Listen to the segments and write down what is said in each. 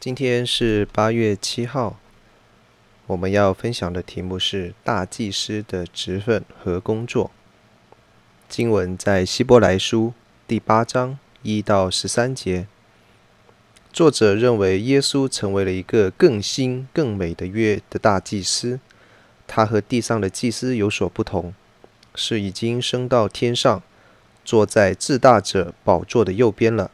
今天是八月七号，我们要分享的题目是大祭司的职分和工作。经文在希伯来书第八章一到十三节。作者认为耶稣成为了一个更新更美的约的大祭司，他和地上的祭司有所不同，是已经升到天上，坐在至大者宝座的右边了。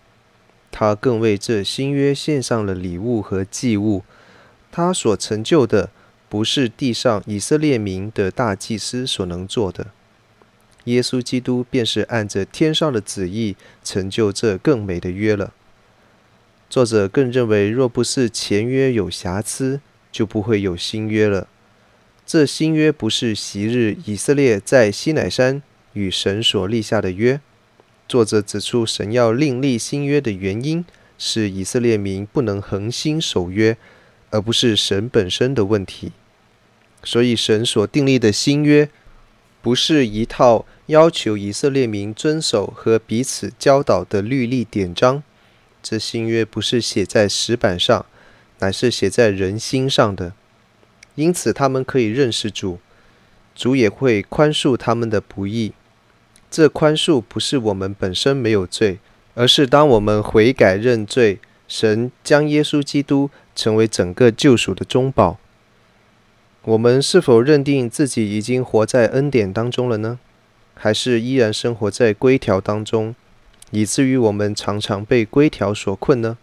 他更为这新约献上了礼物和祭物。他所成就的，不是地上以色列民的大祭司所能做的。耶稣基督便是按着天上的旨意成就这更美的约了。作者更认为，若不是前约有瑕疵，就不会有新约了。这新约不是昔日以色列在西乃山与神所立下的约。作者指出，神要另立新约的原因是以色列民不能恒心守约，而不是神本身的问题。所以，神所订立的新约不是一套要求以色列民遵守和彼此教导的律例典章。这新约不是写在石板上，乃是写在人心上的。因此，他们可以认识主，主也会宽恕他们的不义。这宽恕不是我们本身没有罪，而是当我们悔改认罪，神将耶稣基督成为整个救赎的中保。我们是否认定自己已经活在恩典当中了呢？还是依然生活在规条当中，以至于我们常常被规条所困呢？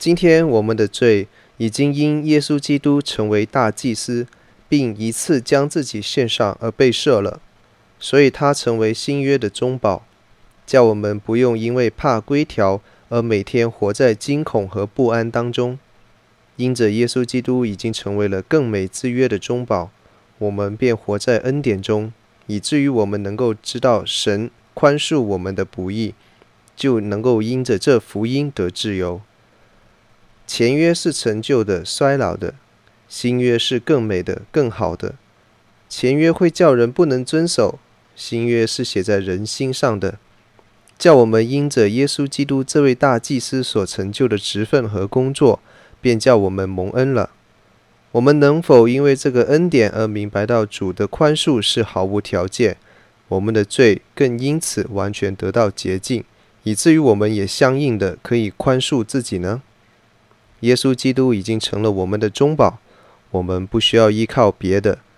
今天我们的罪已经因耶稣基督成为大祭司，并一次将自己献上而被赦了。所以，他成为新约的中保，叫我们不用因为怕规条而每天活在惊恐和不安当中。因着耶稣基督已经成为了更美之约的中保，我们便活在恩典中，以至于我们能够知道神宽恕我们的不义，就能够因着这福音得自由。前约是陈旧的、衰老的，新约是更美的、更好的。前约会叫人不能遵守。新约是写在人心上的，叫我们因着耶稣基督这位大祭司所成就的职分和工作，便叫我们蒙恩了。我们能否因为这个恩典而明白到主的宽恕是毫无条件，我们的罪更因此完全得到洁净，以至于我们也相应的可以宽恕自己呢？耶稣基督已经成了我们的中保，我们不需要依靠别的，